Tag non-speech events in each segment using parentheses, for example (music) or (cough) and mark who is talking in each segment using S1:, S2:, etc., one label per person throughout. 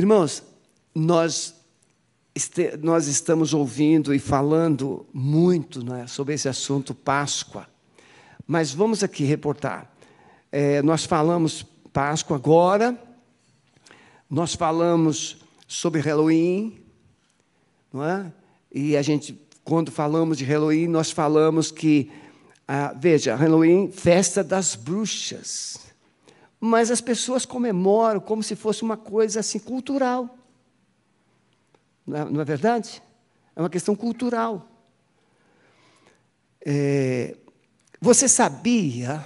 S1: Irmãos, nós, este, nós estamos ouvindo e falando muito né, sobre esse assunto Páscoa, mas vamos aqui reportar. É, nós falamos Páscoa agora, nós falamos sobre Halloween, não é? E a gente, quando falamos de Halloween, nós falamos que, ah, veja, Halloween, festa das bruxas. Mas as pessoas comemoram como se fosse uma coisa assim cultural. Não é, não é verdade? É uma questão cultural. É, você sabia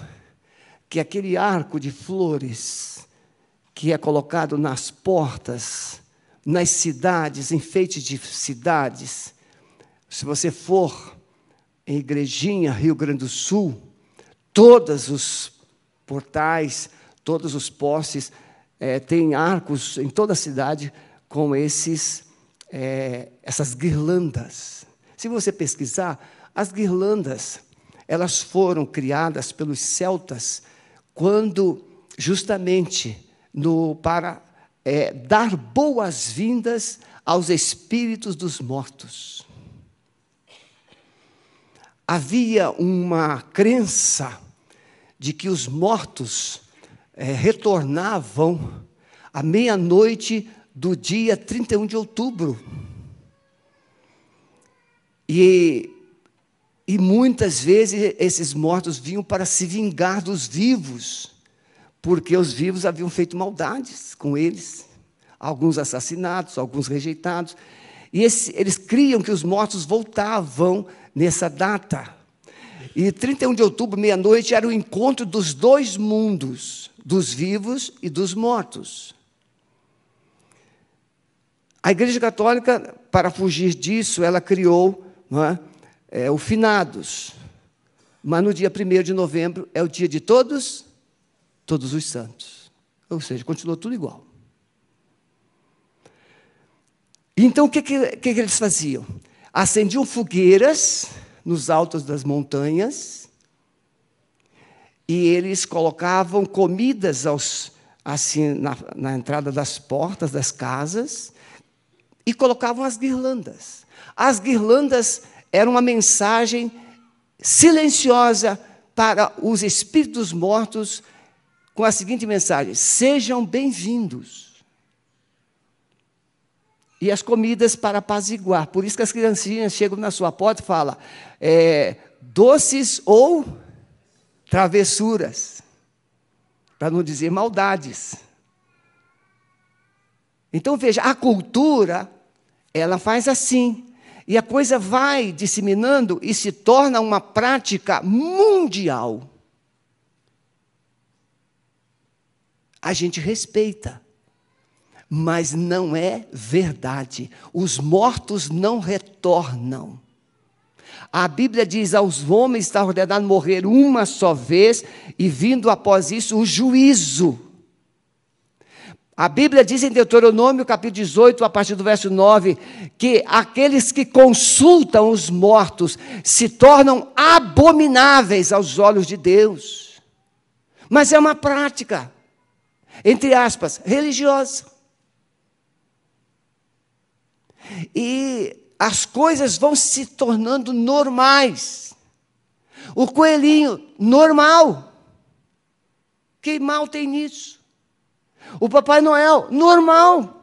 S1: que aquele arco de flores que é colocado nas portas, nas cidades, enfeites de cidades, se você for em Igrejinha, Rio Grande do Sul, todos os portais, todos os postes é, têm arcos em toda a cidade com esses, é, essas guirlandas. Se você pesquisar, as guirlandas elas foram criadas pelos celtas quando justamente no, para é, dar boas-vindas aos espíritos dos mortos. Havia uma crença de que os mortos é, retornavam à meia-noite do dia 31 de outubro. E, e muitas vezes esses mortos vinham para se vingar dos vivos porque os vivos haviam feito maldades com eles, alguns assassinados, alguns rejeitados. E esse, eles criam que os mortos voltavam nessa data. E 31 de outubro, meia-noite, era o encontro dos dois mundos, dos vivos e dos mortos. A Igreja Católica, para fugir disso, ela criou é, é, o finados. Mas no dia 1 de novembro é o dia de todos todos os santos. Ou seja, continuou tudo igual. Então, o que, que, que eles faziam? Acendiam fogueiras nos altos das montanhas e eles colocavam comidas aos, assim na, na entrada das portas das casas e colocavam as guirlandas. As guirlandas eram uma mensagem silenciosa para os espíritos mortos com a seguinte mensagem: Sejam bem-vindos. E as comidas para apaziguar. Por isso que as criancinhas chegam na sua porta e falam: é, doces ou travessuras, para não dizer maldades. Então veja, a cultura, ela faz assim. E a coisa vai disseminando e se torna uma prática mundial. a gente respeita. Mas não é verdade. Os mortos não retornam. A Bíblia diz: aos homens está ordenado morrer uma só vez, e vindo após isso o juízo. A Bíblia diz em Deuteronômio, capítulo 18, a partir do verso 9, que aqueles que consultam os mortos se tornam abomináveis aos olhos de Deus. Mas é uma prática entre aspas, religiosa. E as coisas vão se tornando normais. O coelhinho, normal. Que mal tem nisso? O Papai Noel, normal.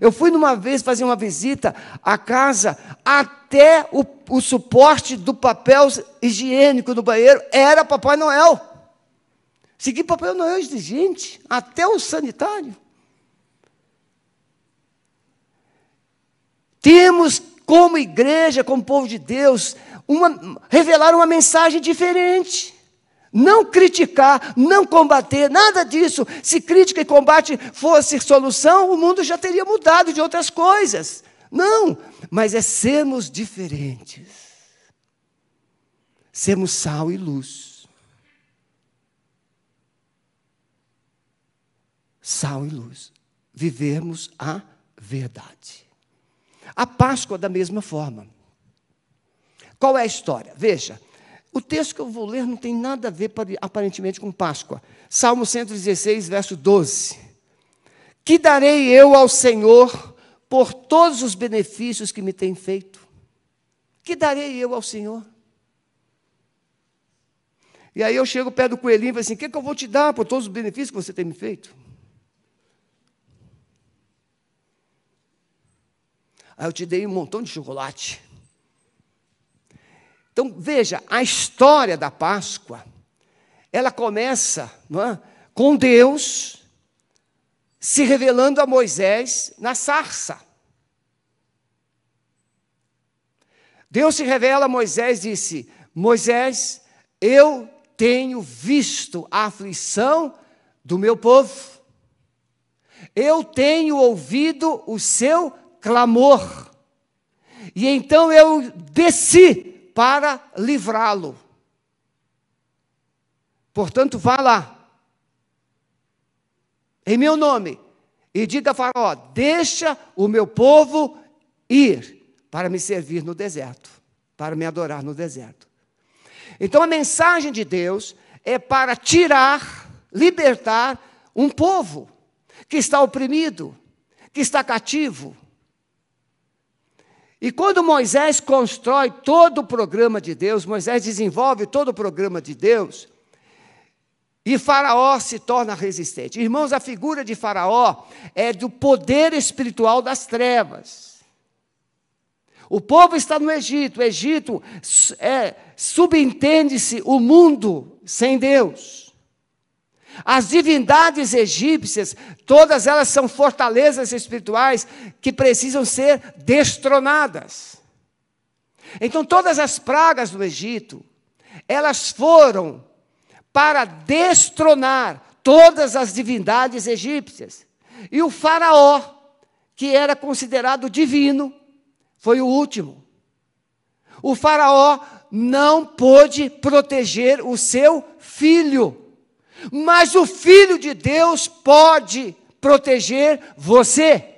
S1: Eu fui numa vez fazer uma visita à casa, até o, o suporte do papel higiênico do banheiro era Papai Noel. Seguir Papai Noel exigente, até o sanitário. Temos, como igreja, como povo de Deus, uma, revelar uma mensagem diferente. Não criticar, não combater, nada disso. Se crítica e combate fosse solução, o mundo já teria mudado de outras coisas. Não, mas é sermos diferentes. Sermos sal e luz. sal e luz. Vivermos a verdade. A Páscoa, da mesma forma. Qual é a história? Veja, o texto que eu vou ler não tem nada a ver, aparentemente, com Páscoa. Salmo 116, verso 12. Que darei eu ao Senhor por todos os benefícios que me tem feito? Que darei eu ao Senhor? E aí eu chego perto do coelhinho e falo assim: o que, é que eu vou te dar por todos os benefícios que você tem me feito? Aí eu te dei um montão de chocolate. Então, veja, a história da Páscoa, ela começa é, com Deus se revelando a Moisés na sarça. Deus se revela a Moisés e disse: Moisés, eu tenho visto a aflição do meu povo, eu tenho ouvido o seu clamor, e então eu desci para livrá-lo. Portanto, vá lá, em meu nome, e diga a Faraó: deixa o meu povo ir para me servir no deserto, para me adorar no deserto. Então a mensagem de Deus é para tirar, libertar um povo que está oprimido, que está cativo. E quando Moisés constrói todo o programa de Deus, Moisés desenvolve todo o programa de Deus, e Faraó se torna resistente. Irmãos, a figura de Faraó é do poder espiritual das trevas. O povo está no Egito, o Egito é, subentende-se o mundo sem Deus. As divindades egípcias, todas elas são fortalezas espirituais que precisam ser destronadas. Então, todas as pragas do Egito, elas foram para destronar todas as divindades egípcias. E o Faraó, que era considerado divino, foi o último. O Faraó não pôde proteger o seu filho, mas o filho de Deus pode proteger você.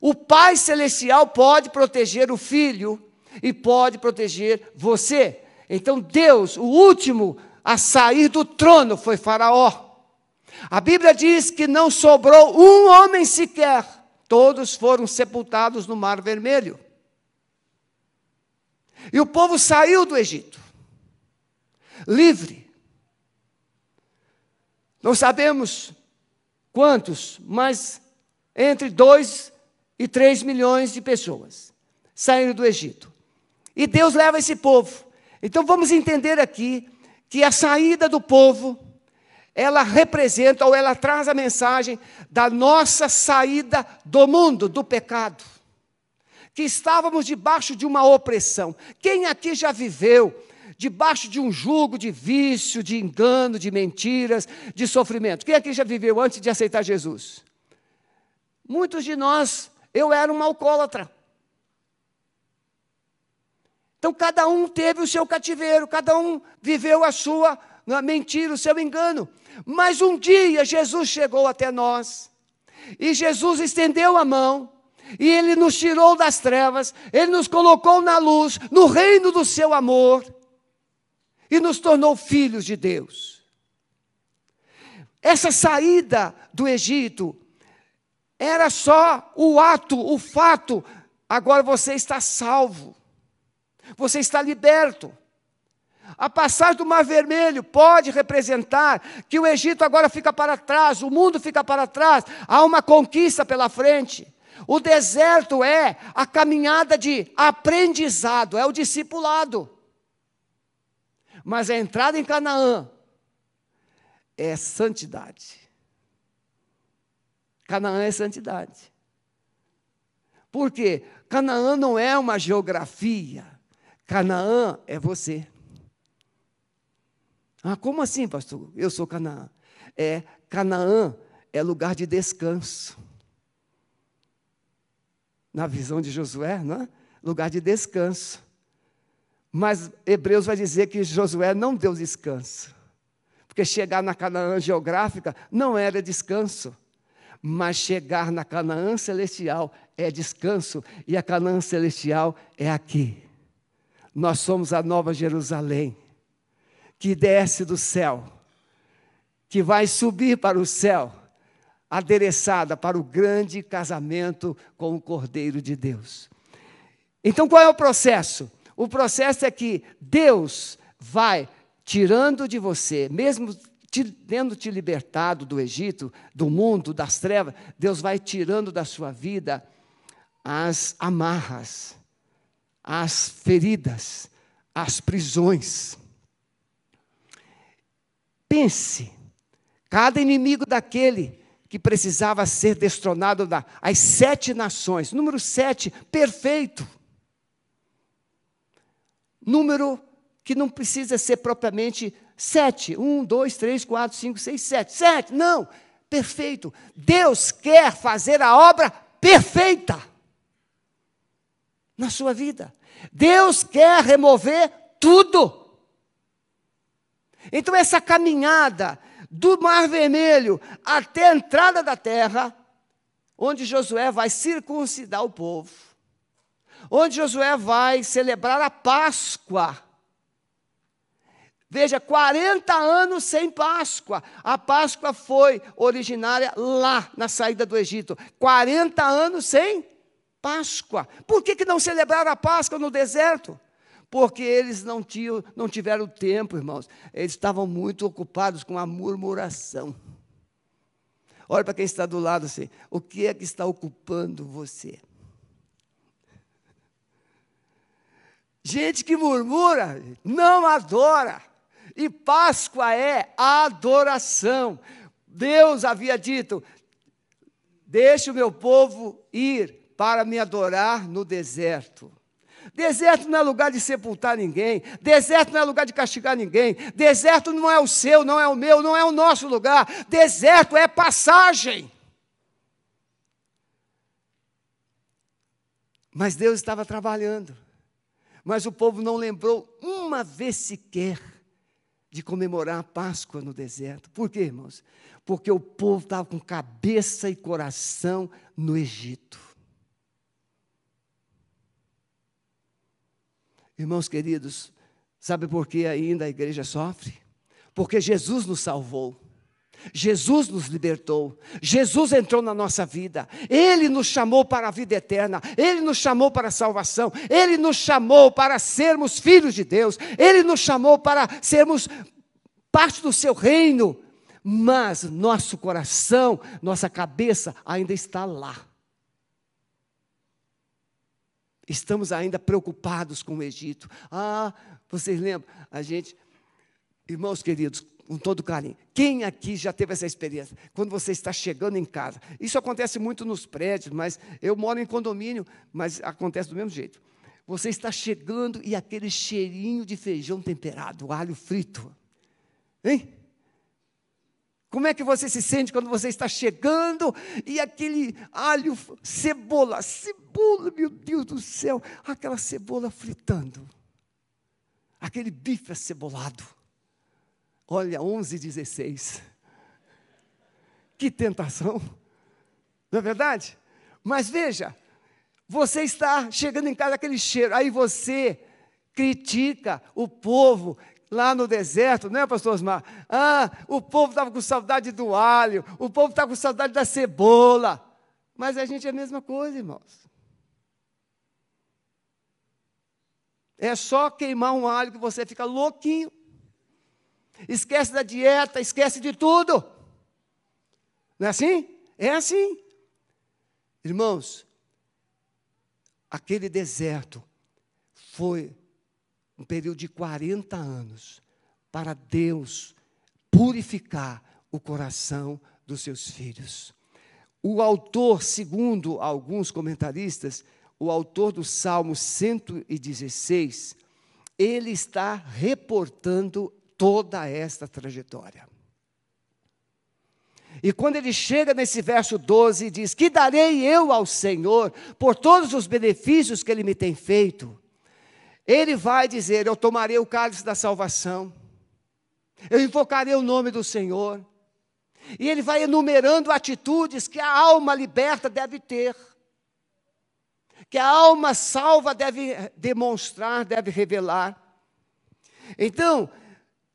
S1: O Pai Celestial pode proteger o filho e pode proteger você. Então, Deus, o último a sair do trono foi Faraó. A Bíblia diz que não sobrou um homem sequer, todos foram sepultados no Mar Vermelho. E o povo saiu do Egito, livre. Não sabemos quantos, mas entre 2 e 3 milhões de pessoas saíram do Egito. E Deus leva esse povo então vamos entender aqui que a saída do povo, ela representa ou ela traz a mensagem da nossa saída do mundo, do pecado. Que estávamos debaixo de uma opressão. Quem aqui já viveu debaixo de um jugo de vício, de engano, de mentiras, de sofrimento? Quem aqui já viveu antes de aceitar Jesus? Muitos de nós, eu era um alcoólatra. Então, cada um teve o seu cativeiro, cada um viveu a sua mentira, o seu engano. Mas um dia Jesus chegou até nós, e Jesus estendeu a mão, e ele nos tirou das trevas, ele nos colocou na luz, no reino do seu amor, e nos tornou filhos de Deus. Essa saída do Egito era só o ato, o fato, agora você está salvo. Você está liberto. A passagem do Mar Vermelho pode representar que o Egito agora fica para trás, o mundo fica para trás, há uma conquista pela frente. O deserto é a caminhada de aprendizado, é o discipulado. Mas a entrada em Canaã é santidade. Canaã é santidade. Por quê? Canaã não é uma geografia. Canaã é você. Ah, como assim, pastor? Eu sou Canaã. É, Canaã é lugar de descanso. Na visão de Josué, não é? Lugar de descanso. Mas Hebreus vai dizer que Josué não deu descanso. Porque chegar na Canaã geográfica não era descanso. Mas chegar na Canaã celestial é descanso. E a Canaã celestial é aqui. Nós somos a nova Jerusalém, que desce do céu, que vai subir para o céu, adereçada para o grande casamento com o Cordeiro de Deus. Então, qual é o processo? O processo é que Deus vai tirando de você, mesmo te, tendo te libertado do Egito, do mundo, das trevas, Deus vai tirando da sua vida as amarras, as feridas, as prisões. Pense, cada inimigo daquele que precisava ser destronado das sete nações, número sete, perfeito. Número que não precisa ser propriamente sete. Um, dois, três, quatro, cinco, seis, sete. Sete, não, perfeito. Deus quer fazer a obra perfeita na sua vida. Deus quer remover tudo. Então, essa caminhada do Mar Vermelho até a entrada da terra, onde Josué vai circuncidar o povo, onde Josué vai celebrar a Páscoa. Veja, 40 anos sem Páscoa. A Páscoa foi originária lá na saída do Egito. 40 anos sem Páscoa. Por que, que não celebraram a Páscoa no deserto? Porque eles não, tinham, não tiveram tempo, irmãos. Eles estavam muito ocupados com a murmuração. Olha para quem está do lado assim. O que é que está ocupando você? Gente que murmura, não adora. E Páscoa é adoração. Deus havia dito: Deixe o meu povo ir para me adorar no deserto. Deserto não é lugar de sepultar ninguém, deserto não é lugar de castigar ninguém, deserto não é o seu, não é o meu, não é o nosso lugar, deserto é passagem. Mas Deus estava trabalhando, mas o povo não lembrou uma vez sequer de comemorar a Páscoa no deserto. Por quê, irmãos? Porque o povo estava com cabeça e coração no Egito. Irmãos queridos, sabe por que ainda a igreja sofre? Porque Jesus nos salvou. Jesus nos libertou, Jesus entrou na nossa vida, Ele nos chamou para a vida eterna, Ele nos chamou para a salvação, Ele nos chamou para sermos filhos de Deus, Ele nos chamou para sermos parte do seu reino, mas nosso coração, nossa cabeça ainda está lá. Estamos ainda preocupados com o Egito. Ah, vocês lembram? A gente, irmãos queridos, com todo carinho, quem aqui já teve essa experiência? Quando você está chegando em casa. Isso acontece muito nos prédios, mas eu moro em condomínio, mas acontece do mesmo jeito. Você está chegando e aquele cheirinho de feijão temperado, alho frito. Hein? Como é que você se sente quando você está chegando e aquele alho, cebola, cebola, meu Deus do céu, aquela cebola fritando, aquele bife acebolado. Olha, 11 16. Que tentação, não é verdade? Mas veja, você está chegando em casa aquele cheiro, aí você critica o povo lá no deserto, não é, pastor Osmar? Ah, o povo estava com saudade do alho, o povo estava com saudade da cebola. Mas a gente é a mesma coisa, irmãos. É só queimar um alho que você fica louquinho. Esquece da dieta, esquece de tudo. Não é assim? É assim. Irmãos, aquele deserto foi um período de 40 anos, para Deus purificar o coração dos seus filhos. O autor, segundo alguns comentaristas, o autor do Salmo 116, ele está reportando toda esta trajetória. E quando ele chega nesse verso 12, diz: Que darei eu ao Senhor por todos os benefícios que ele me tem feito? Ele vai dizer: Eu tomarei o cálice da salvação, eu invocarei o nome do Senhor. E ele vai enumerando atitudes que a alma liberta deve ter, que a alma salva deve demonstrar, deve revelar. Então,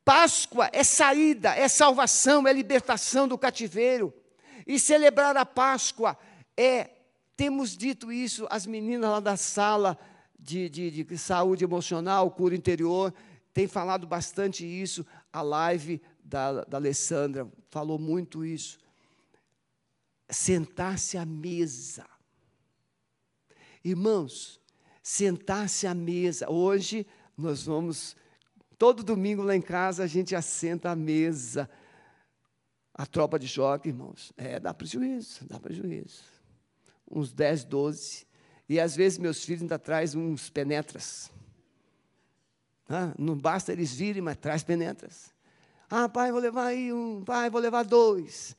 S1: Páscoa é saída, é salvação, é libertação do cativeiro. E celebrar a Páscoa é, temos dito isso, as meninas lá da sala de, de, de saúde emocional, cura interior, têm falado bastante isso. A live da, da Alessandra falou muito isso. Sentar-se à mesa. Irmãos, sentar-se à mesa. Hoje nós vamos, todo domingo lá em casa, a gente assenta à mesa. A tropa de choque, irmãos, é, dá prejuízo, dá prejuízo. Uns 10, 12. E às vezes meus filhos ainda trazem uns penetras. Não basta eles virem, mas traz penetras. Ah, pai, vou levar aí um, pai, vou levar dois.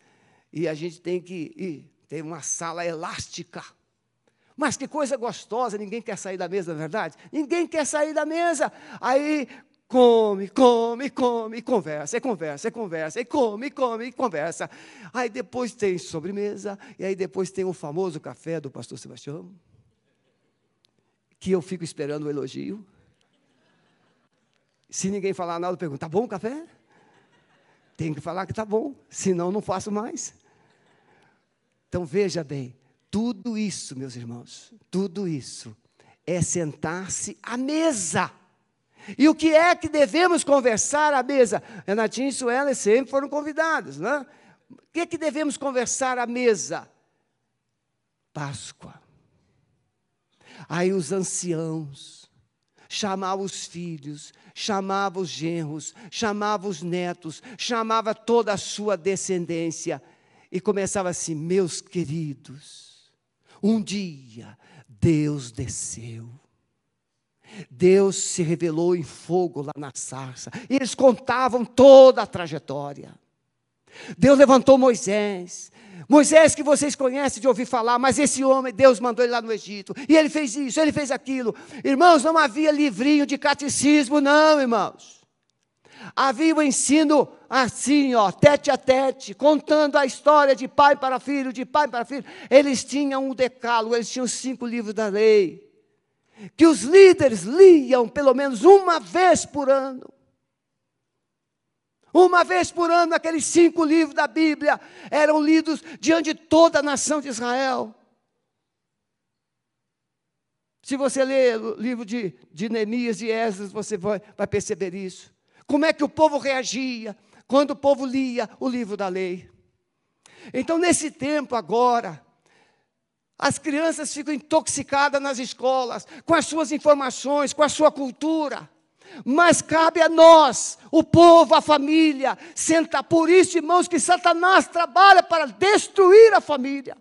S1: E a gente tem que ir, tem uma sala elástica. Mas que coisa gostosa, ninguém quer sair da mesa, não é verdade? Ninguém quer sair da mesa. Aí come, come, come, conversa, e conversa, e conversa, e come, come, e conversa. Aí depois tem sobremesa, e aí depois tem o famoso café do pastor Sebastião, que eu fico esperando o elogio. Se ninguém falar nada, eu pergunto: tá bom o café? Tem que falar que tá bom, senão não faço mais. Então veja bem, tudo isso, meus irmãos, tudo isso é sentar-se à mesa. E o que é que devemos conversar à mesa? Renatinho e Suela sempre foram convidados, né? O que é que devemos conversar à mesa? Páscoa. Aí os anciãos chamavam os filhos, chamava os genros, chamava os netos, chamava toda a sua descendência e começava assim: meus queridos, um dia Deus desceu Deus se revelou em fogo lá na sarça. E eles contavam toda a trajetória. Deus levantou Moisés. Moisés que vocês conhecem de ouvir falar, mas esse homem, Deus mandou ele lá no Egito. E ele fez isso, ele fez aquilo. Irmãos, não havia livrinho de catecismo, não, irmãos. Havia o ensino assim, ó, tete a tete, contando a história de pai para filho, de pai para filho. Eles tinham um decálogo, eles tinham cinco livros da lei que os líderes liam pelo menos uma vez por ano. Uma vez por ano, aqueles cinco livros da Bíblia eram lidos diante de toda a nação de Israel. Se você ler o livro de, de Neemias e Esdras, você vai, vai perceber isso. Como é que o povo reagia quando o povo lia o livro da lei. Então, nesse tempo agora, as crianças ficam intoxicadas nas escolas, com as suas informações, com a sua cultura. Mas cabe a nós, o povo, a família, sentar. Por isso, irmãos, que Satanás trabalha para destruir a família.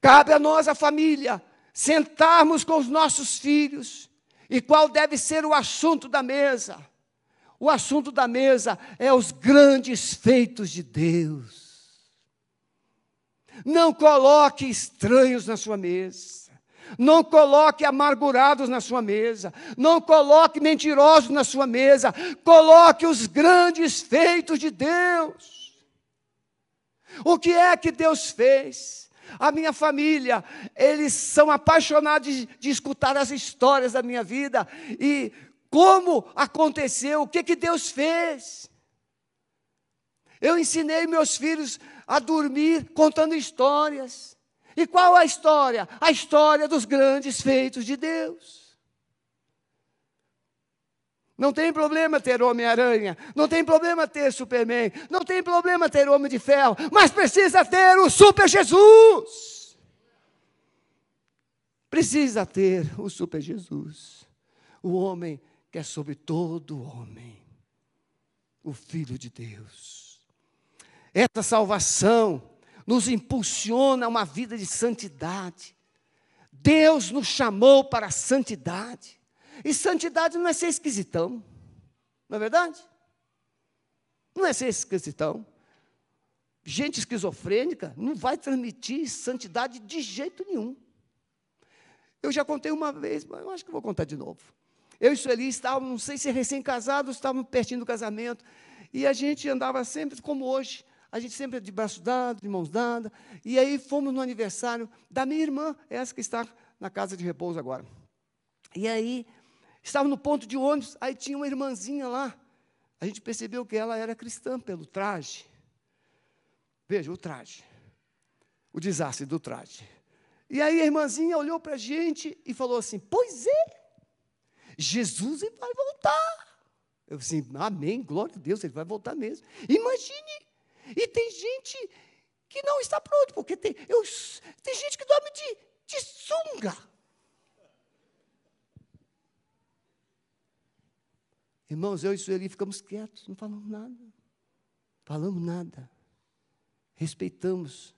S1: Cabe a nós, a família, sentarmos com os nossos filhos. E qual deve ser o assunto da mesa? O assunto da mesa é os grandes feitos de Deus. Não coloque estranhos na sua mesa. Não coloque amargurados na sua mesa. Não coloque mentirosos na sua mesa. Coloque os grandes feitos de Deus. O que é que Deus fez? A minha família, eles são apaixonados de, de escutar as histórias da minha vida e como aconteceu, o que, que Deus fez. Eu ensinei meus filhos a dormir contando histórias. E qual a história? A história dos grandes feitos de Deus. Não tem problema ter Homem-Aranha, não tem problema ter Superman, não tem problema ter Homem de Ferro, mas precisa ter o Super Jesus. Precisa ter o Super Jesus, o homem que é sobre todo homem, o Filho de Deus. Essa salvação nos impulsiona a uma vida de santidade. Deus nos chamou para a santidade. E santidade não é ser esquisitão, não é verdade? Não é ser esquisitão. Gente esquizofrênica não vai transmitir santidade de jeito nenhum. Eu já contei uma vez, mas eu acho que vou contar de novo. Eu e Sueli estávamos, não sei se recém-casados, estávamos pertinho do casamento, e a gente andava sempre como hoje, a gente sempre de braços dados, de mãos dadas. E aí fomos no aniversário da minha irmã, essa que está na casa de repouso agora. E aí, estava no ponto de ônibus, aí tinha uma irmãzinha lá. A gente percebeu que ela era cristã pelo traje. Veja, o traje. O desastre do traje. E aí a irmãzinha olhou para a gente e falou assim: Pois é, Jesus vai voltar. Eu assim, amém, glória a Deus, ele vai voltar mesmo. Imagine. E tem gente que não está pronto, porque tem, eu, tem gente que dorme de, de sunga. Irmãos, eu e Sueli ficamos quietos, não falamos nada. Falamos nada. Respeitamos.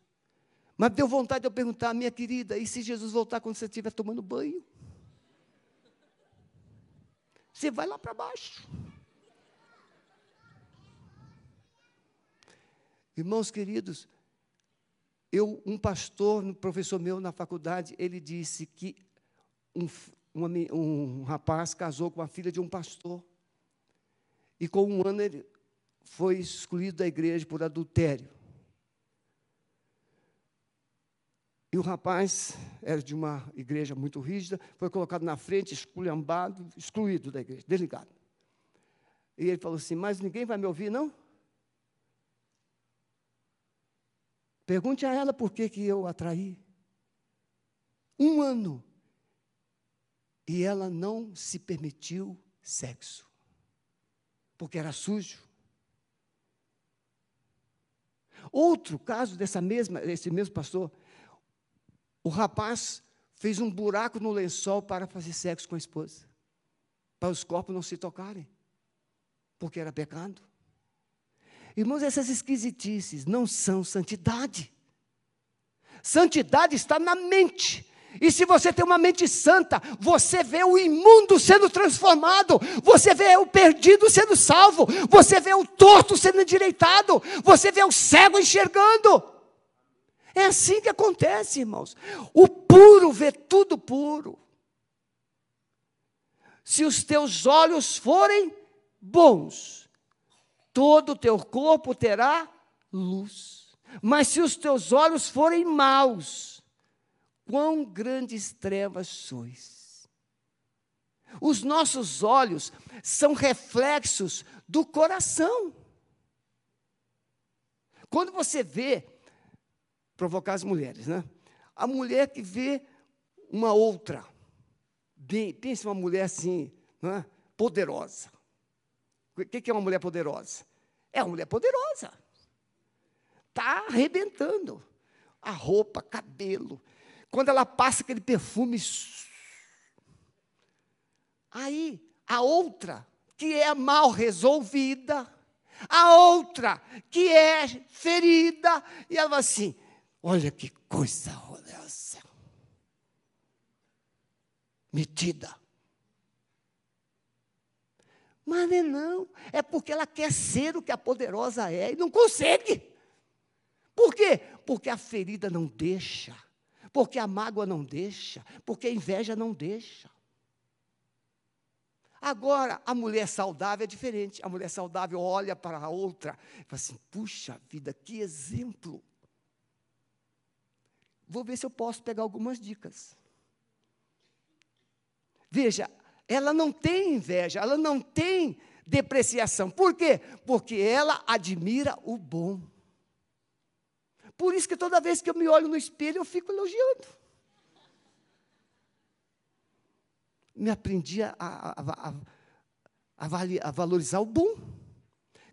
S1: Mas deu vontade de eu perguntar, minha querida, e se Jesus voltar quando você estiver tomando banho? Você vai lá para baixo. Irmãos queridos, eu, um pastor, um professor meu na faculdade, ele disse que um, um, um rapaz casou com a filha de um pastor. E com um ano ele foi excluído da igreja por adultério. E o rapaz era de uma igreja muito rígida, foi colocado na frente, esculhambado, excluído da igreja, desligado. E ele falou assim: Mas ninguém vai me ouvir, não? Pergunte a ela por que, que eu atraí. Um ano. E ela não se permitiu sexo porque era sujo. Outro caso dessa mesma, esse mesmo pastor, o rapaz fez um buraco no lençol para fazer sexo com a esposa, para os corpos não se tocarem, porque era pecado. Irmãos, essas esquisitices não são santidade. Santidade está na mente, e se você tem uma mente santa, você vê o imundo sendo transformado, você vê o perdido sendo salvo, você vê o torto sendo endireitado, você vê o cego enxergando. É assim que acontece, irmãos. O puro vê tudo puro. Se os teus olhos forem bons, todo o teu corpo terá luz. Mas se os teus olhos forem maus, quão grandes trevas sois. Os nossos olhos são reflexos do coração. Quando você vê, provocar as mulheres, né? A mulher que vê uma outra, bem, pense uma mulher assim, né? poderosa. O que é uma mulher poderosa? É uma mulher poderosa. Está arrebentando. A roupa, cabelo, quando ela passa aquele perfume. Aí, a outra, que é mal resolvida, a outra, que é ferida, e ela vai assim: olha que coisa horrorosa. Metida. Mas não, é não, é porque ela quer ser o que a poderosa é e não consegue. Por quê? Porque a ferida não deixa porque a mágoa não deixa, porque a inveja não deixa. Agora, a mulher saudável é diferente. A mulher saudável olha para a outra e fala assim: puxa vida, que exemplo. Vou ver se eu posso pegar algumas dicas. Veja, ela não tem inveja, ela não tem depreciação. Por quê? Porque ela admira o bom. Por isso que toda vez que eu me olho no espelho, eu fico elogiando. Me aprendi a, a, a, a valorizar o bom.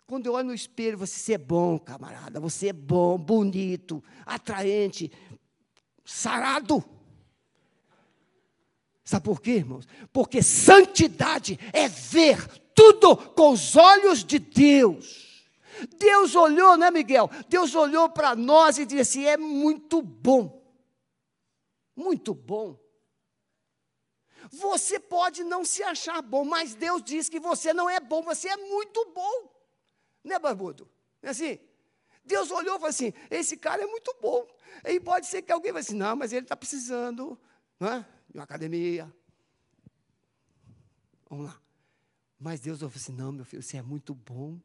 S1: Quando eu olho no espelho, você é bom, camarada, você é bom, bonito, atraente, sarado. Sabe por quê, irmãos? Porque santidade é ver tudo com os olhos de Deus. Deus olhou, né, Miguel? Deus olhou para nós e disse é muito bom. Muito bom. Você pode não se achar bom, mas Deus diz que você não é bom, você é muito bom. Né, Barbudo? É assim? Deus olhou e falou assim: esse cara é muito bom. E pode ser que alguém vai assim: não, mas ele está precisando não é? De uma academia. Vamos lá. Mas Deus falou assim: não, meu filho, você é muito bom.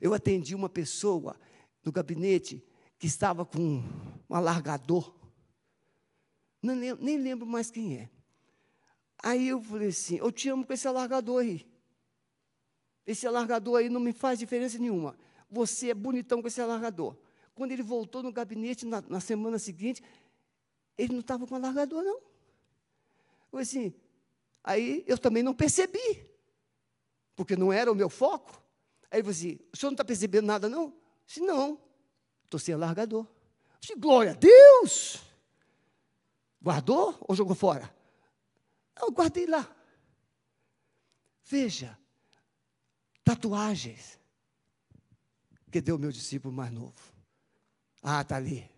S1: Eu atendi uma pessoa no gabinete que estava com um alargador. Não, nem, nem lembro mais quem é. Aí eu falei assim: Eu te amo com esse alargador aí. Esse alargador aí não me faz diferença nenhuma. você é bonitão com esse alargador. Quando ele voltou no gabinete na, na semana seguinte, ele não estava com alargador, não. Eu assim, aí eu também não percebi, porque não era o meu foco. Aí ele falou assim: o senhor não está percebendo nada, não? Eu disse, não, estou sem alargador. Eu disse, glória a Deus! Guardou ou jogou fora? Não, guardei lá. Veja, tatuagens. Que deu meu discípulo mais novo. Ah, está ali.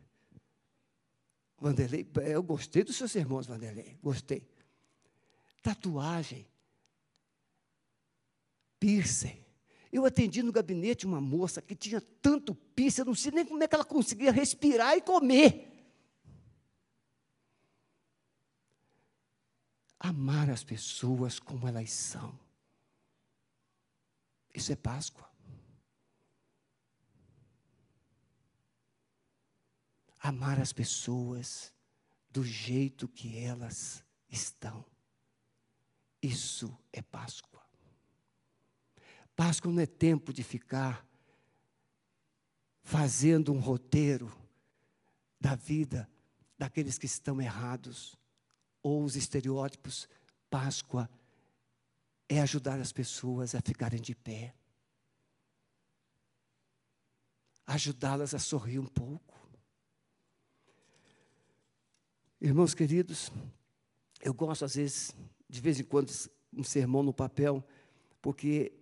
S1: Vanderlei, eu gostei dos seus sermões, Vanderlei. Gostei. Tatuagem. Piercing. Eu atendi no gabinete uma moça que tinha tanto piercing, eu não sei nem como é que ela conseguia respirar e comer. Amar as pessoas como elas são. Isso é Páscoa. Amar as pessoas do jeito que elas estão. Isso é Páscoa. Páscoa não é tempo de ficar fazendo um roteiro da vida daqueles que estão errados ou os estereótipos. Páscoa é ajudar as pessoas a ficarem de pé, ajudá-las a sorrir um pouco. Irmãos queridos, eu gosto às vezes, de vez em quando, um sermão no papel, porque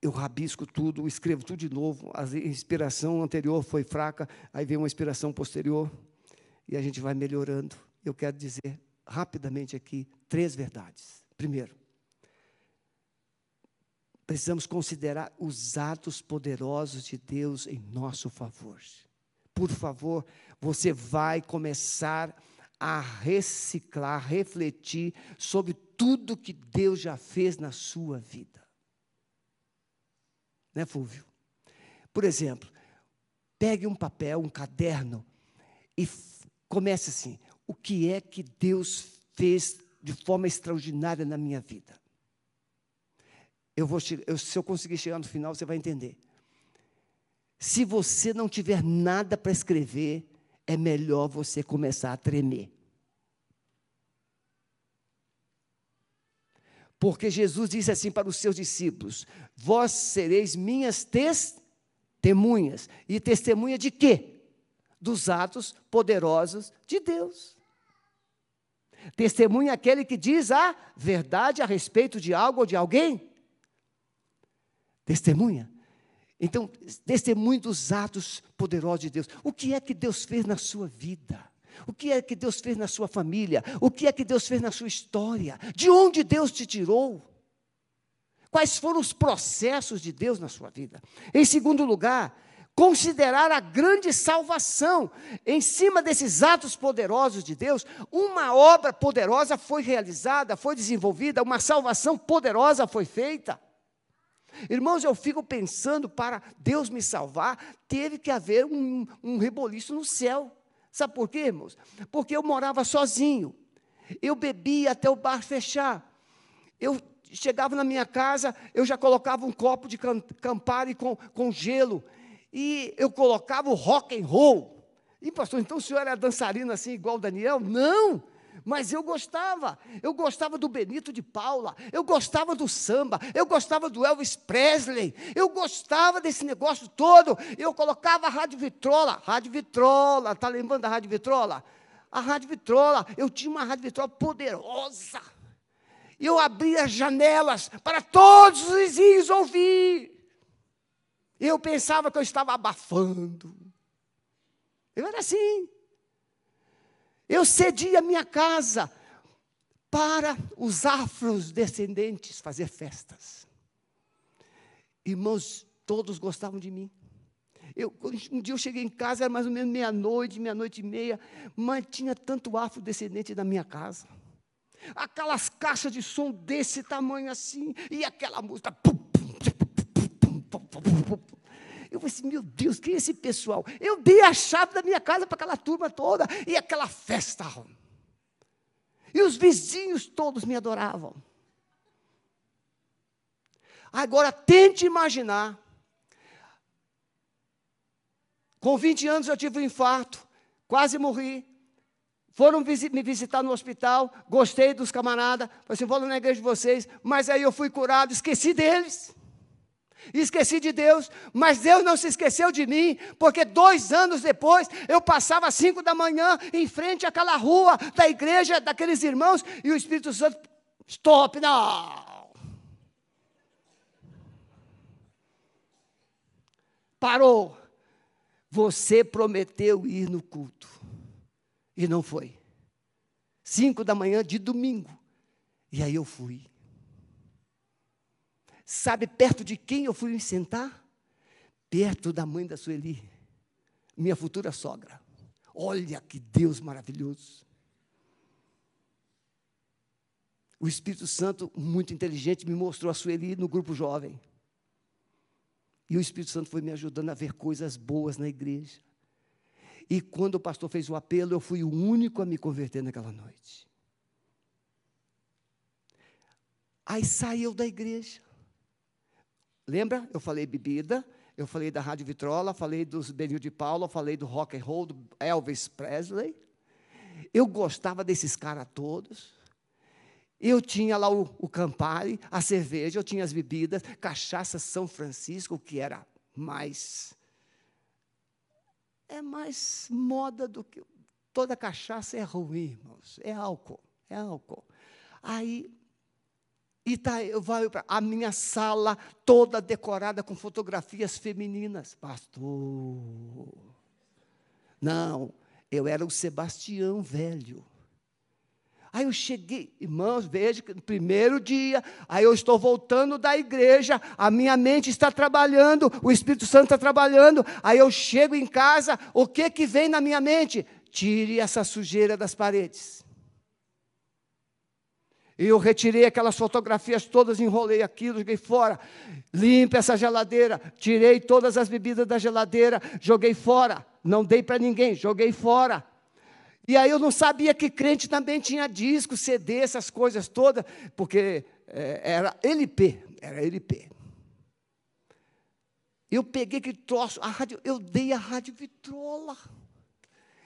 S1: eu rabisco tudo, escrevo tudo de novo. A inspiração anterior foi fraca, aí vem uma inspiração posterior e a gente vai melhorando. Eu quero dizer rapidamente aqui três verdades. Primeiro, precisamos considerar os atos poderosos de Deus em nosso favor. Por favor, você vai começar a reciclar, refletir sobre tudo que Deus já fez na sua vida. Né, Fúvio? Por exemplo, pegue um papel, um caderno e comece assim: o que é que Deus fez de forma extraordinária na minha vida? Eu vou, eu, se eu conseguir chegar no final, você vai entender. Se você não tiver nada para escrever, é melhor você começar a tremer. Porque Jesus disse assim para os seus discípulos: Vós sereis minhas testemunhas. E testemunha de quê? Dos atos poderosos de Deus. Testemunha aquele que diz a verdade a respeito de algo ou de alguém. Testemunha. Então, testemunhe dos atos poderosos de Deus. O que é que Deus fez na sua vida? O que é que Deus fez na sua família? O que é que Deus fez na sua história? De onde Deus te tirou? Quais foram os processos de Deus na sua vida? Em segundo lugar, considerar a grande salvação. Em cima desses atos poderosos de Deus, uma obra poderosa foi realizada, foi desenvolvida, uma salvação poderosa foi feita. Irmãos, eu fico pensando, para Deus me salvar, teve que haver um, um reboliço no céu. Sabe por quê, irmãos? Porque eu morava sozinho. Eu bebia até o bar fechar. Eu chegava na minha casa, eu já colocava um copo de Campari com, com gelo. E eu colocava o rock and roll. E, pastor, então o senhor era dançarino assim, igual o Daniel? Não! Mas eu gostava, eu gostava do Benito de Paula, eu gostava do samba, eu gostava do Elvis Presley, eu gostava desse negócio todo. Eu colocava a Rádio Vitrola, Rádio Vitrola, está lembrando da Rádio Vitrola? A Rádio Vitrola, eu tinha uma Rádio Vitrola poderosa. Eu abria as janelas para todos os vizinhos ouvir. Eu pensava que eu estava abafando. Eu era assim. Eu cedi a minha casa para os afrodescendentes fazer festas. Irmãos, todos gostavam de mim. Eu, um dia eu cheguei em casa, era mais ou menos meia-noite, meia-noite e meia, mas tinha tanto afrodescendente na minha casa. Aquelas caixas de som desse tamanho assim, e aquela música. Pum, pum, pum, eu falei assim, meu Deus, quem é esse pessoal? Eu dei a chave da minha casa para aquela turma toda, e aquela festa. E os vizinhos todos me adoravam. Agora tente imaginar Com 20 anos eu tive um infarto, quase morri. Foram me visitar no hospital, gostei dos camaradas, falei assim, vou na igreja de vocês, mas aí eu fui curado, esqueci deles. Esqueci de Deus, mas Deus não se esqueceu de mim, porque dois anos depois eu passava às cinco da manhã em frente àquela rua da igreja, daqueles irmãos, e o Espírito Santo, stop, não. Parou. Você prometeu ir no culto. E não foi. Cinco da manhã de domingo. E aí eu fui. Sabe perto de quem eu fui me sentar? Perto da mãe da Sueli, minha futura sogra. Olha que Deus maravilhoso. O Espírito Santo, muito inteligente, me mostrou a Sueli no grupo jovem. E o Espírito Santo foi me ajudando a ver coisas boas na igreja. E quando o pastor fez o apelo, eu fui o único a me converter naquela noite. Aí saiu da igreja. Lembra? Eu falei bebida, eu falei da Rádio Vitrola, falei dos Benil de Paula, falei do rock and roll, do Elvis Presley. Eu gostava desses caras todos. Eu tinha lá o, o Campari, a cerveja, eu tinha as bebidas, cachaça São Francisco, que era mais é mais moda do que. Toda cachaça é ruim, irmãos. É álcool. É álcool. Aí, e tá, eu vou para a minha sala toda decorada com fotografias femininas. Pastor. Não, eu era o Sebastião velho. Aí eu cheguei, irmãos, veja que no primeiro dia, aí eu estou voltando da igreja, a minha mente está trabalhando, o Espírito Santo está trabalhando, aí eu chego em casa, o que que vem na minha mente? Tire essa sujeira das paredes. E eu retirei aquelas fotografias todas, enrolei aquilo, joguei fora. Limpe essa geladeira. Tirei todas as bebidas da geladeira, joguei fora. Não dei para ninguém, joguei fora. E aí eu não sabia que crente também tinha disco, CD, essas coisas todas, porque é, era LP, era LP. Eu peguei que troço, a rádio, eu dei a rádio vitrola.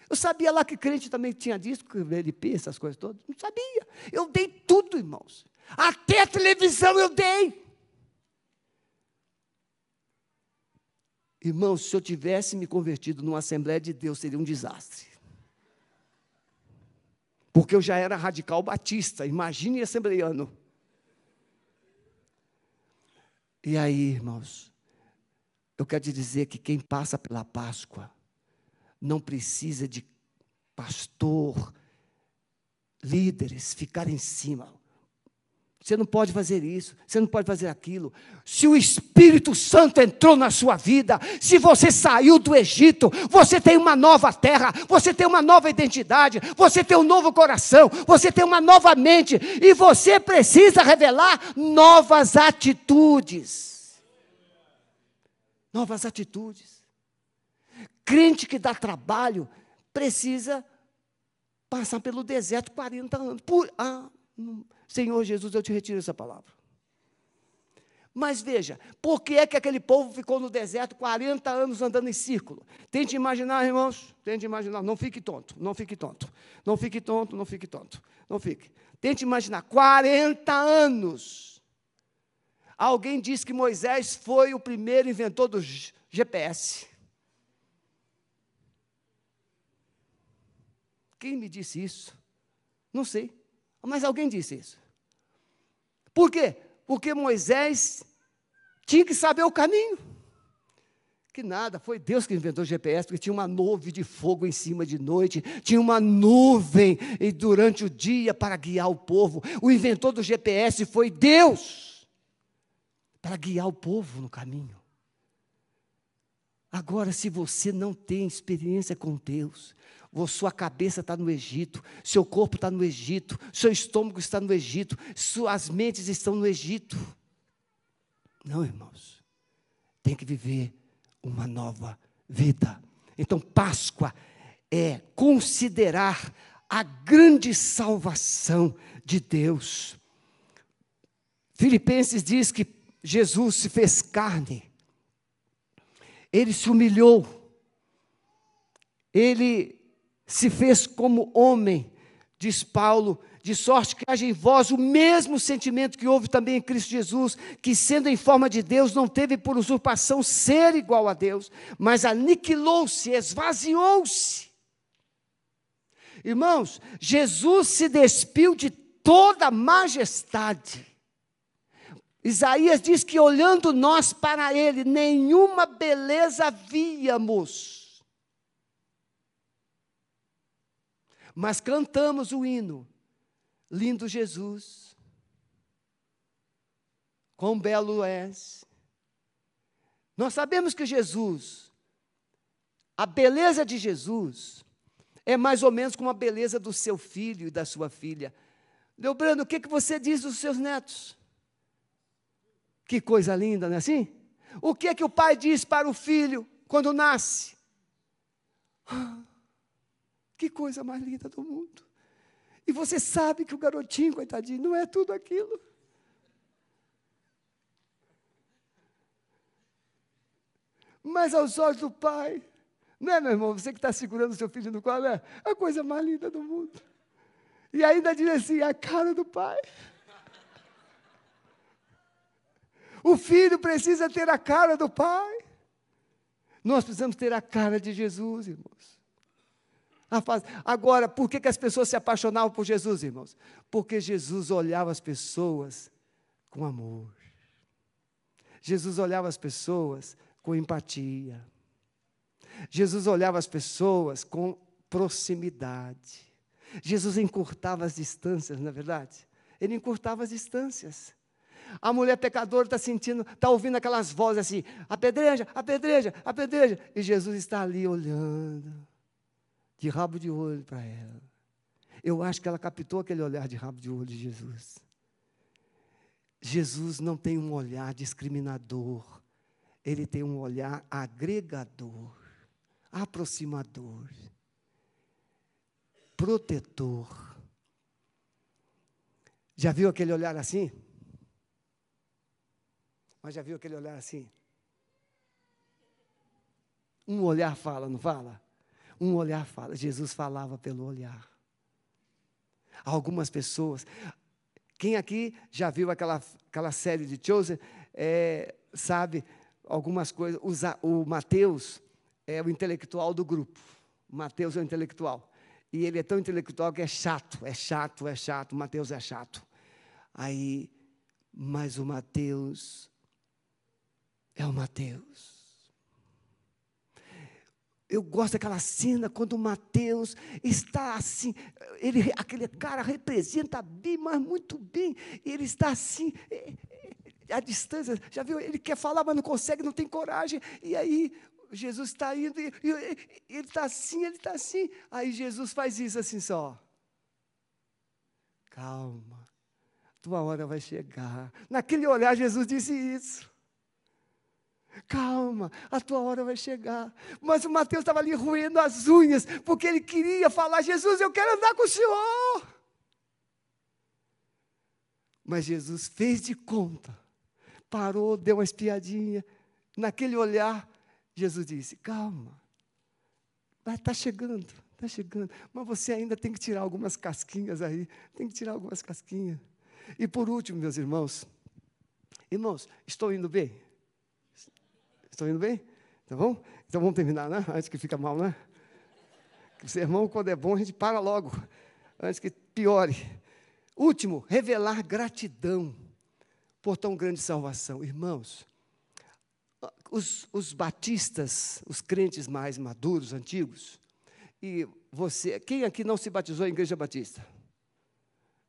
S1: Eu sabia lá que crente também tinha disco, LP, essas coisas todas. Não sabia. Eu dei tudo, irmãos. Até a televisão eu dei. Irmãos, se eu tivesse me convertido numa Assembleia de Deus, seria um desastre. Porque eu já era radical batista, imagine assembleiano. E aí, irmãos, eu quero te dizer que quem passa pela Páscoa não precisa de pastor, líderes ficar em cima. Você não pode fazer isso, você não pode fazer aquilo. Se o Espírito Santo entrou na sua vida, se você saiu do Egito, você tem uma nova terra, você tem uma nova identidade, você tem um novo coração, você tem uma nova mente, e você precisa revelar novas atitudes. Novas atitudes. Crente que dá trabalho precisa passar pelo deserto 40 anos. Por, ah, Senhor Jesus, eu te retiro essa palavra. Mas veja, por que é que aquele povo ficou no deserto 40 anos andando em círculo? Tente imaginar, irmãos, tente imaginar, não fique tonto, não fique tonto, não fique tonto, não fique tonto, não fique. Tente imaginar, 40 anos. Alguém disse que Moisés foi o primeiro inventor do GPS. Quem me disse isso? Não sei. Mas alguém disse isso. Por quê? Porque Moisés tinha que saber o caminho. Que nada, foi Deus que inventou o GPS, porque tinha uma nuvem de fogo em cima de noite, tinha uma nuvem durante o dia para guiar o povo. O inventor do GPS foi Deus, para guiar o povo no caminho. Agora, se você não tem experiência com Deus, sua cabeça está no Egito, seu corpo está no Egito, seu estômago está no Egito, suas mentes estão no Egito. Não, irmãos. Tem que viver uma nova vida. Então, Páscoa é considerar a grande salvação de Deus. Filipenses diz que Jesus se fez carne, ele se humilhou, ele se fez como homem, diz Paulo, de sorte que haja em vós o mesmo sentimento que houve também em Cristo Jesus, que sendo em forma de Deus, não teve por usurpação ser igual a Deus, mas aniquilou-se, esvaziou-se. Irmãos, Jesus se despiu de toda majestade. Isaías diz que olhando nós para ele, nenhuma beleza víamos. Mas cantamos o hino Lindo Jesus, quão belo és. Nós sabemos que Jesus, a beleza de Jesus, é mais ou menos como a beleza do seu filho e da sua filha. Leobrando, o que, que você diz dos seus netos? Que coisa linda, não é assim? O que é que o pai diz para o filho quando nasce? (gasps) Que coisa mais linda do mundo. E você sabe que o garotinho, coitadinho, não é tudo aquilo. Mas aos olhos do pai, não é, meu irmão? Você que está segurando o seu filho no colo, é a coisa mais linda do mundo. E ainda diz assim: a cara do pai. O filho precisa ter a cara do pai. Nós precisamos ter a cara de Jesus, irmãos. Agora, por que, que as pessoas se apaixonavam por Jesus, irmãos? Porque Jesus olhava as pessoas com amor. Jesus olhava as pessoas com empatia. Jesus olhava as pessoas com proximidade. Jesus encurtava as distâncias, não é verdade? Ele encurtava as distâncias. A mulher pecadora está sentindo, está ouvindo aquelas vozes assim: apedreja, apedreja, apedreja. E Jesus está ali olhando de rabo de olho para ela. Eu acho que ela captou aquele olhar de rabo de olho de Jesus. Jesus não tem um olhar discriminador, ele tem um olhar agregador, aproximador, protetor. Já viu aquele olhar assim? Mas já viu aquele olhar assim? Um olhar fala, não fala? Um olhar fala. Jesus falava pelo olhar. Algumas pessoas. Quem aqui já viu aquela, aquela série de Chosen, é, sabe algumas coisas. O, o Mateus é o intelectual do grupo. Mateus é o intelectual. E ele é tão intelectual que é chato, é chato, é chato. Mateus é chato. Aí, mas o Mateus é o Mateus. Eu gosto daquela cena quando Mateus está assim, ele, aquele cara representa bem, mas muito bem. Ele está assim, é, é, à distância, já viu? Ele quer falar, mas não consegue, não tem coragem. E aí Jesus está indo, e, e, ele está assim, ele está assim. Aí Jesus faz isso assim só. Calma, tua hora vai chegar. Naquele olhar, Jesus disse isso. Calma, a tua hora vai chegar. Mas o Mateus estava ali roendo as unhas, porque ele queria falar: Jesus, eu quero andar com o Senhor. Mas Jesus fez de conta, parou, deu uma espiadinha. Naquele olhar, Jesus disse: Calma, está chegando, está chegando. Mas você ainda tem que tirar algumas casquinhas aí, tem que tirar algumas casquinhas. E por último, meus irmãos, irmãos, estou indo bem? Estão indo bem? Tá bom? Então vamos terminar, né? Antes que fica mal, né? O sermão, quando é bom, a gente para logo, antes que piore. Último, revelar gratidão por tão grande salvação. Irmãos, os, os batistas, os crentes mais maduros, antigos, e você, quem aqui não se batizou em igreja batista?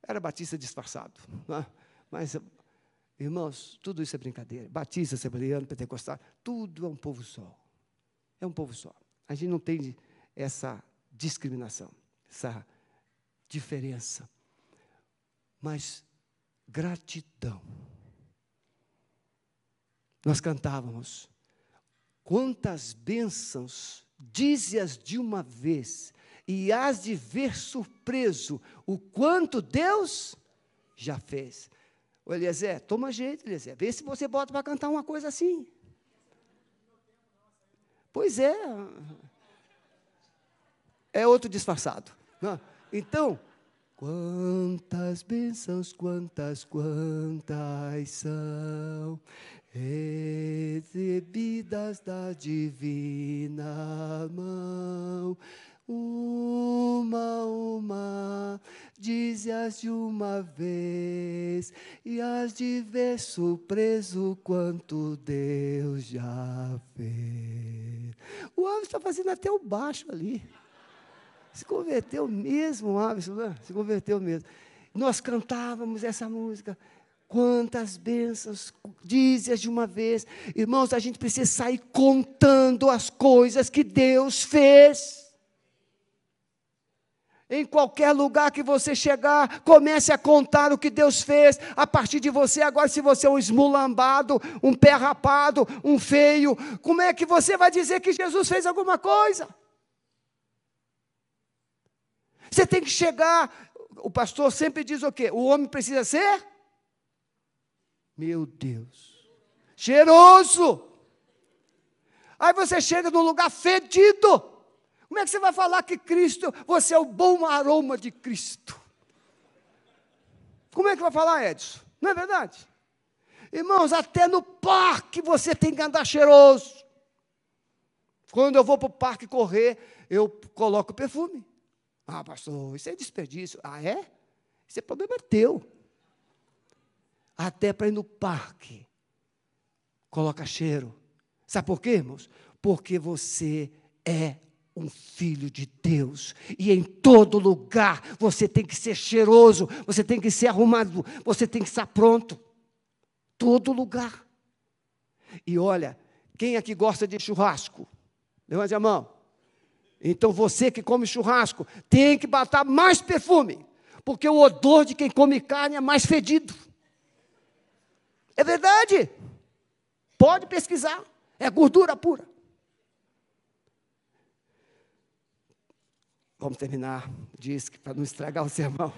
S1: Era batista disfarçado, né? mas Irmãos, tudo isso é brincadeira. Batista, Assembleiano, Pentecostal, tudo é um povo só. É um povo só. A gente não tem essa discriminação, essa diferença. Mas gratidão. Nós cantávamos. Quantas bênçãos dize-as de uma vez, e hás de ver surpreso o quanto Deus já fez. Ô Eliezer, toma jeito, Eliezer. Vê se você bota para cantar uma coisa assim. Pois é. É outro disfarçado. Né? Então, quantas bênçãos, quantas, quantas são recebidas da divina mão. Uma, uma, dize-as de uma vez, e as de ver surpreso quanto Deus já fez. O Alves está fazendo até o baixo ali. Se converteu mesmo, Alves, né? se converteu mesmo. Nós cantávamos essa música. Quantas bênçãos, dize-as de uma vez. Irmãos, a gente precisa sair contando as coisas que Deus fez. Em qualquer lugar que você chegar, comece a contar o que Deus fez a partir de você. Agora, se você é um esmulambado, um pé rapado, um feio, como é que você vai dizer que Jesus fez alguma coisa? Você tem que chegar. O pastor sempre diz o quê? O homem precisa ser meu Deus. Cheiroso. Aí você chega num lugar fedido. Como é que você vai falar que Cristo, você é o bom aroma de Cristo? Como é que vai falar, Edson? Não é verdade? Irmãos, até no parque você tem que andar cheiroso. Quando eu vou para o parque correr, eu coloco perfume. Ah, pastor, isso é desperdício. Ah, é? Isso é problema teu até para ir no parque. Coloca cheiro. Sabe por quê, irmãos? Porque você é um filho de Deus. E em todo lugar você tem que ser cheiroso, você tem que ser arrumado, você tem que estar pronto. Todo lugar. E olha, quem aqui gosta de churrasco? Levante a mão. Então você que come churrasco tem que botar mais perfume, porque o odor de quem come carne é mais fedido. É verdade. Pode pesquisar. É gordura pura. Vamos terminar. Diz que para não estragar o sermão.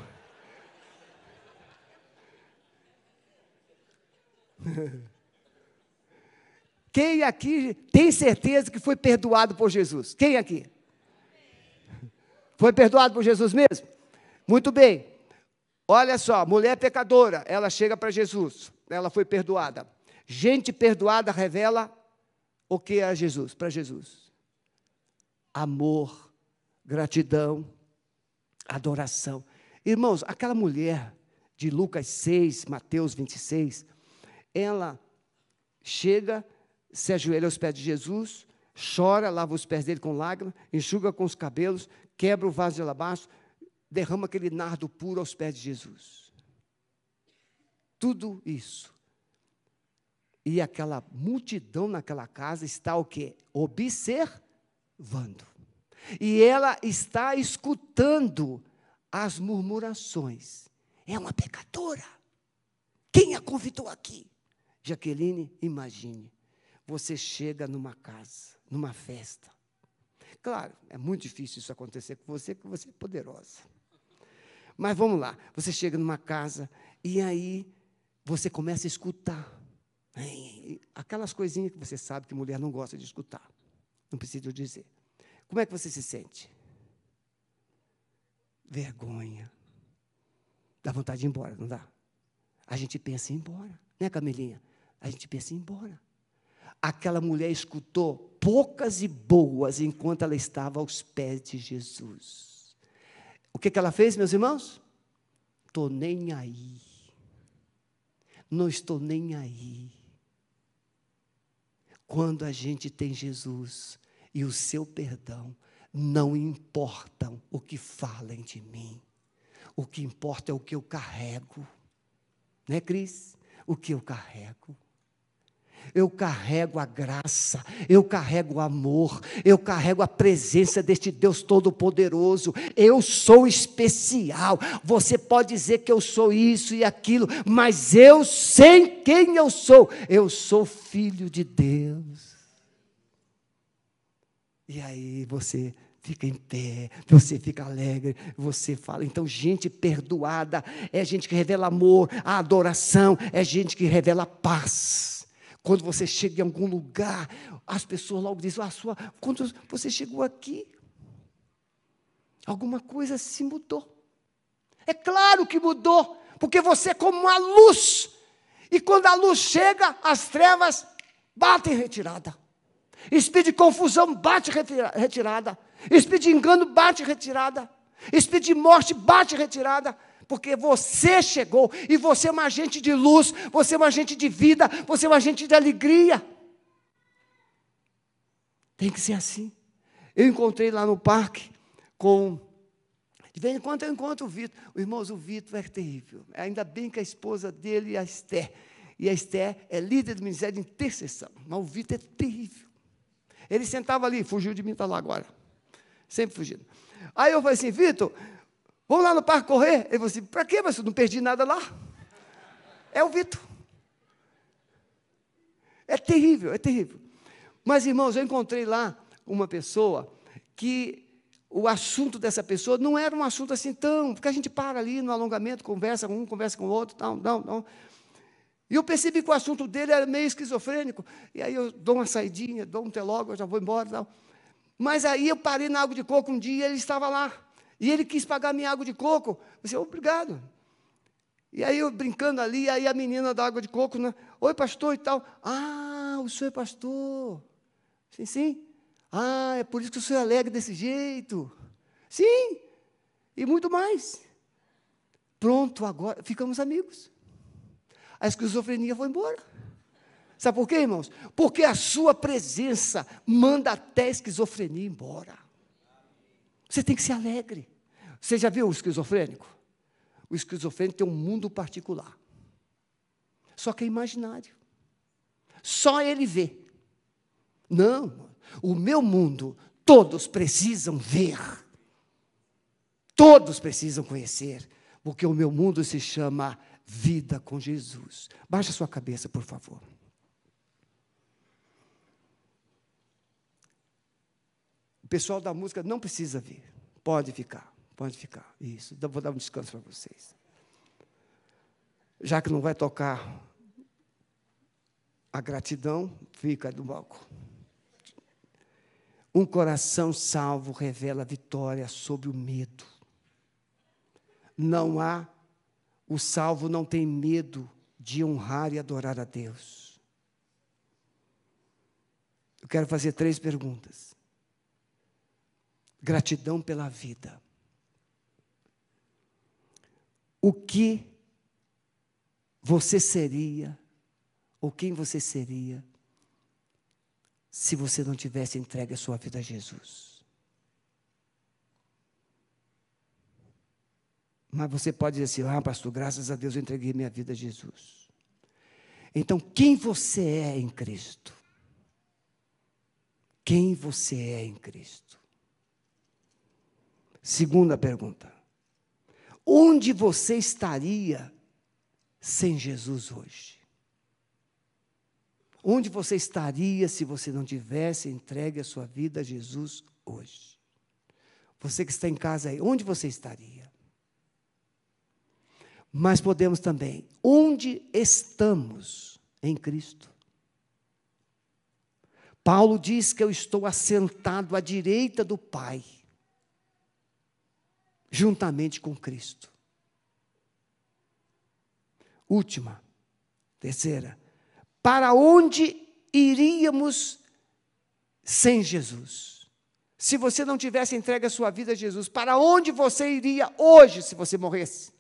S1: (laughs) Quem aqui tem certeza que foi perdoado por Jesus? Quem aqui? Foi perdoado por Jesus mesmo? Muito bem. Olha só, mulher pecadora, ela chega para Jesus ela foi perdoada. Gente perdoada revela o que é Jesus, para Jesus? Amor, gratidão, adoração. Irmãos, aquela mulher de Lucas 6, Mateus 26, ela chega, se ajoelha aos pés de Jesus, chora, lava os pés dele com lágrimas, enxuga com os cabelos, quebra o vaso de alabastro, derrama aquele nardo puro aos pés de Jesus. Tudo isso. E aquela multidão naquela casa está o quê? Observando. E ela está escutando as murmurações. É uma pecadora. Quem a convidou aqui? Jaqueline, imagine. Você chega numa casa, numa festa. Claro, é muito difícil isso acontecer com você, porque você é poderosa. Mas vamos lá. Você chega numa casa e aí você começa a escutar. Aquelas coisinhas que você sabe que mulher não gosta de escutar. Não preciso dizer. Como é que você se sente? Vergonha. Dá vontade de ir embora, não dá? A gente pensa em ir embora, né, Camelinha? A gente pensa em ir embora. Aquela mulher escutou poucas e boas enquanto ela estava aos pés de Jesus. O que, que ela fez, meus irmãos? Estou nem aí não estou nem aí. Quando a gente tem Jesus e o seu perdão, não importam o que falem de mim. O que importa é o que eu carrego. Né, Cris? O que eu carrego eu carrego a graça, eu carrego o amor, eu carrego a presença deste Deus Todo-Poderoso. Eu sou especial. Você pode dizer que eu sou isso e aquilo, mas eu sei quem eu sou. Eu sou filho de Deus. E aí você fica em pé, você fica alegre, você fala. Então, gente perdoada é gente que revela amor, a adoração é gente que revela paz. Quando você chega em algum lugar, as pessoas logo dizem: ah, sua, quando você chegou aqui, Alguma coisa se mudou. É claro que mudou, porque você é como uma luz. E quando a luz chega, as trevas batem retirada. Espírito de confusão bate retirada. Espírito de engano bate retirada. Espírito de morte bate retirada. Porque você chegou e você é um agente de luz, você é um agente de vida, você é um agente de alegria. Tem que ser assim. Eu encontrei lá no parque com. De vez em quando eu encontro o Vitor. O irmãos, o Vitor é terrível. Ainda bem que a esposa dele é a Esther. E a Esther é líder do ministério de intercessão. Mas o Vitor é terrível. Ele sentava ali, fugiu de mim, está lá agora. Sempre fugindo. Aí eu falei assim, Vitor, vamos lá no parque correr? Ele falou assim, para quê? Mas eu não perdi nada lá. É o Vitor. É terrível, é terrível. Mas, irmãos, eu encontrei lá uma pessoa que o assunto dessa pessoa não era um assunto assim tão. Porque a gente para ali no alongamento, conversa com um, conversa com o outro, tal, não, não. E eu percebi que o assunto dele era meio esquizofrênico. E aí eu dou uma saidinha, dou um telógrafo, já vou embora. Tal. Mas aí eu parei na água de coco um dia e ele estava lá. E ele quis pagar minha água de coco. Eu disse, obrigado. E aí eu brincando ali, aí a menina da água de coco, né? Oi, pastor e tal. Ah, o senhor é pastor. Sim, sim. Ah, é por isso que o senhor é alegre desse jeito. Sim. E muito mais. Pronto, agora ficamos amigos a esquizofrenia foi embora. Sabe por quê, irmãos? Porque a sua presença manda até a esquizofrenia embora. Você tem que ser alegre. Você já viu o esquizofrênico? O esquizofrênico tem um mundo particular. Só que é imaginário. Só ele vê. Não, o meu mundo, todos precisam ver. Todos precisam conhecer. Porque o meu mundo se chama vida com Jesus. Baixa sua cabeça, por favor. O pessoal da música não precisa vir. Pode ficar, pode ficar. Isso, vou dar um descanso para vocês. Já que não vai tocar a gratidão, fica do banco. Um coração salvo revela vitória sobre o medo. Não há o salvo não tem medo de honrar e adorar a Deus. Eu quero fazer três perguntas. Gratidão pela vida. O que você seria, ou quem você seria, se você não tivesse entregue a sua vida a Jesus? Mas você pode dizer assim: ah, pastor, graças a Deus eu entreguei minha vida a Jesus. Então, quem você é em Cristo? Quem você é em Cristo? Segunda pergunta: onde você estaria sem Jesus hoje? Onde você estaria se você não tivesse entregue a sua vida a Jesus hoje? Você que está em casa aí, onde você estaria? Mas podemos também, onde estamos em Cristo. Paulo diz que eu estou assentado à direita do Pai, juntamente com Cristo. Última, terceira, para onde iríamos sem Jesus? Se você não tivesse entregue a sua vida a Jesus, para onde você iria hoje se você morresse?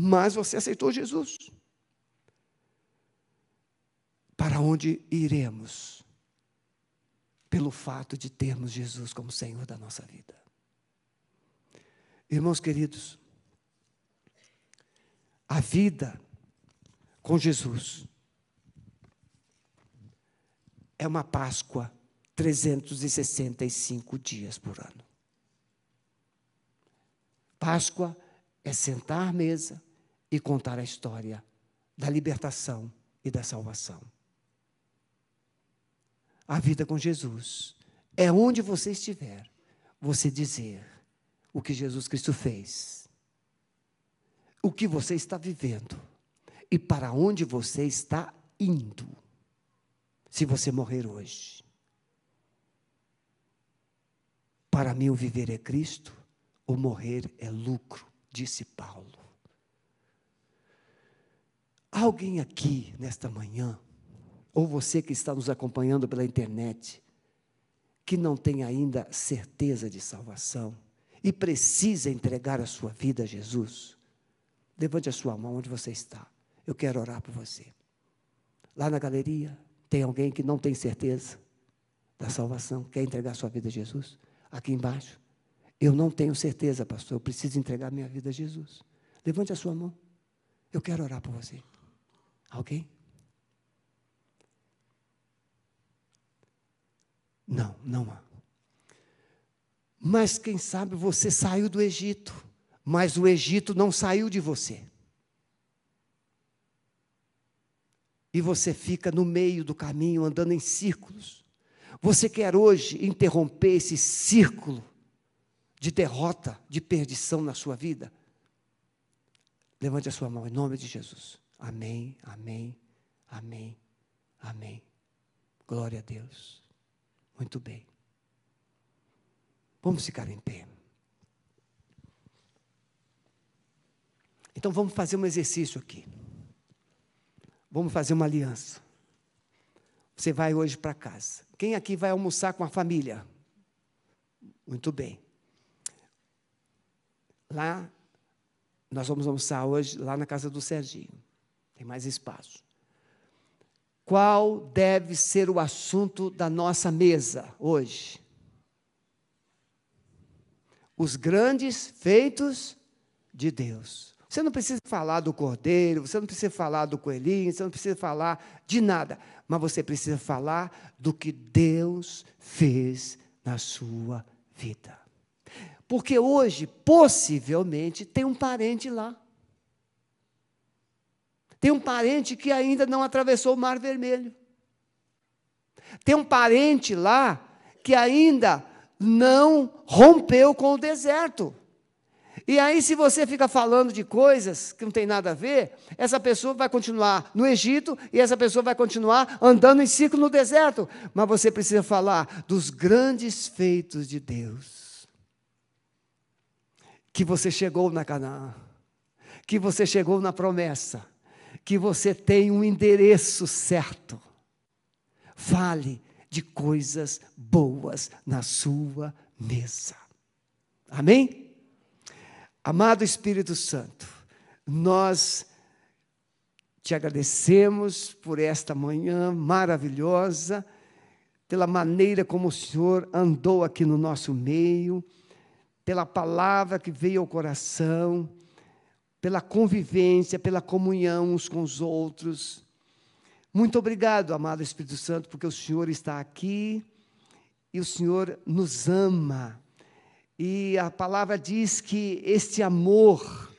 S1: Mas você aceitou Jesus. Para onde iremos? Pelo fato de termos Jesus como Senhor da nossa vida. Irmãos queridos, a vida com Jesus é uma Páscoa 365 dias por ano. Páscoa é sentar à mesa, e contar a história da libertação e da salvação. A vida com Jesus é onde você estiver, você dizer o que Jesus Cristo fez, o que você está vivendo e para onde você está indo, se você morrer hoje. Para mim, o viver é Cristo, o morrer é lucro, disse Paulo. Alguém aqui nesta manhã, ou você que está nos acompanhando pela internet, que não tem ainda certeza de salvação e precisa entregar a sua vida a Jesus, levante a sua mão onde você está. Eu quero orar por você. Lá na galeria, tem alguém que não tem certeza da salvação, quer entregar a sua vida a Jesus? Aqui embaixo, eu não tenho certeza, pastor, eu preciso entregar minha vida a Jesus. Levante a sua mão. Eu quero orar por você. Alguém? Não, não há. Mas quem sabe você saiu do Egito, mas o Egito não saiu de você. E você fica no meio do caminho, andando em círculos. Você quer hoje interromper esse círculo de derrota, de perdição na sua vida? Levante a sua mão em nome de Jesus. Amém, amém, amém, amém. Glória a Deus. Muito bem. Vamos ficar em pé. Então vamos fazer um exercício aqui. Vamos fazer uma aliança. Você vai hoje para casa. Quem aqui vai almoçar com a família? Muito bem. Lá, nós vamos almoçar hoje lá na casa do Serginho. Tem mais espaço. Qual deve ser o assunto da nossa mesa hoje? Os grandes feitos de Deus. Você não precisa falar do cordeiro, você não precisa falar do coelhinho, você não precisa falar de nada, mas você precisa falar do que Deus fez na sua vida. Porque hoje, possivelmente, tem um parente lá. Tem um parente que ainda não atravessou o Mar Vermelho. Tem um parente lá que ainda não rompeu com o deserto. E aí, se você fica falando de coisas que não tem nada a ver, essa pessoa vai continuar no Egito e essa pessoa vai continuar andando em ciclo no deserto. Mas você precisa falar dos grandes feitos de Deus. Que você chegou na Canaã, que você chegou na promessa, que você tem um endereço certo. Fale de coisas boas na sua mesa. Amém? Amado Espírito Santo, nós te agradecemos por esta manhã maravilhosa, pela maneira como o Senhor andou aqui no nosso meio, pela palavra que veio ao coração, pela convivência, pela comunhão uns com os outros. Muito obrigado, amado Espírito Santo, porque o Senhor está aqui e o Senhor nos ama e a palavra diz que este amor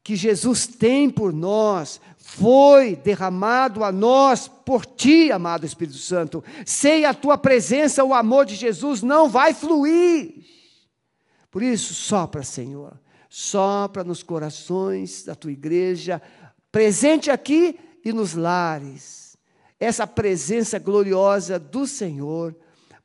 S1: que Jesus tem por nós foi derramado a nós por ti, amado Espírito Santo. Sem a tua presença, o amor de Jesus não vai fluir. Por isso, sopra, Senhor, sopra nos corações da tua igreja, presente aqui e nos lares. Essa presença gloriosa do Senhor,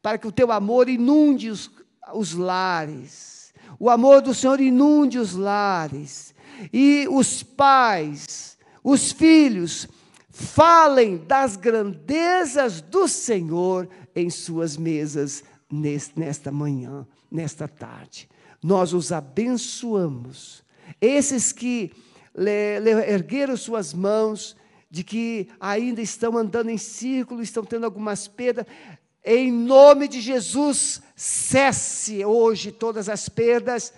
S1: para que o teu amor inunde os os lares. O amor do Senhor inunde os lares. E os pais, os filhos, falem das grandezas do Senhor em suas mesas nesta manhã, nesta tarde. Nós os abençoamos. Esses que ergueram suas mãos, de que ainda estão andando em círculo, estão tendo algumas perdas, em nome de Jesus, cesse hoje todas as perdas.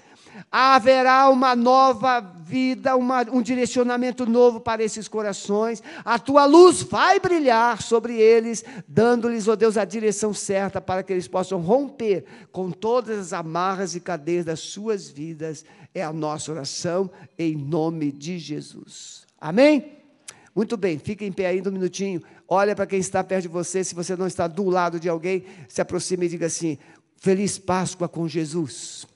S1: Haverá uma nova vida, uma, um direcionamento novo para esses corações. A tua luz vai brilhar sobre eles, dando-lhes, ó oh Deus, a direção certa para que eles possam romper com todas as amarras e cadeias das suas vidas. É a nossa oração, em nome de Jesus. Amém? Muito bem, fica em pé ainda um minutinho. Olha para quem está perto de você. Se você não está do lado de alguém, se aproxime e diga assim: Feliz Páscoa com Jesus.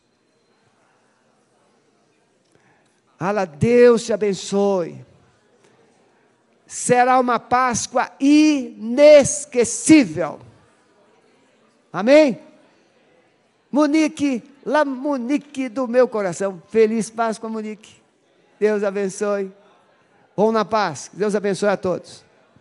S1: Ala, Deus te abençoe. Será uma Páscoa inesquecível. Amém? Monique, lá Monique do meu coração. Feliz Páscoa, Monique. Deus abençoe. Vão na paz. Deus abençoe a todos.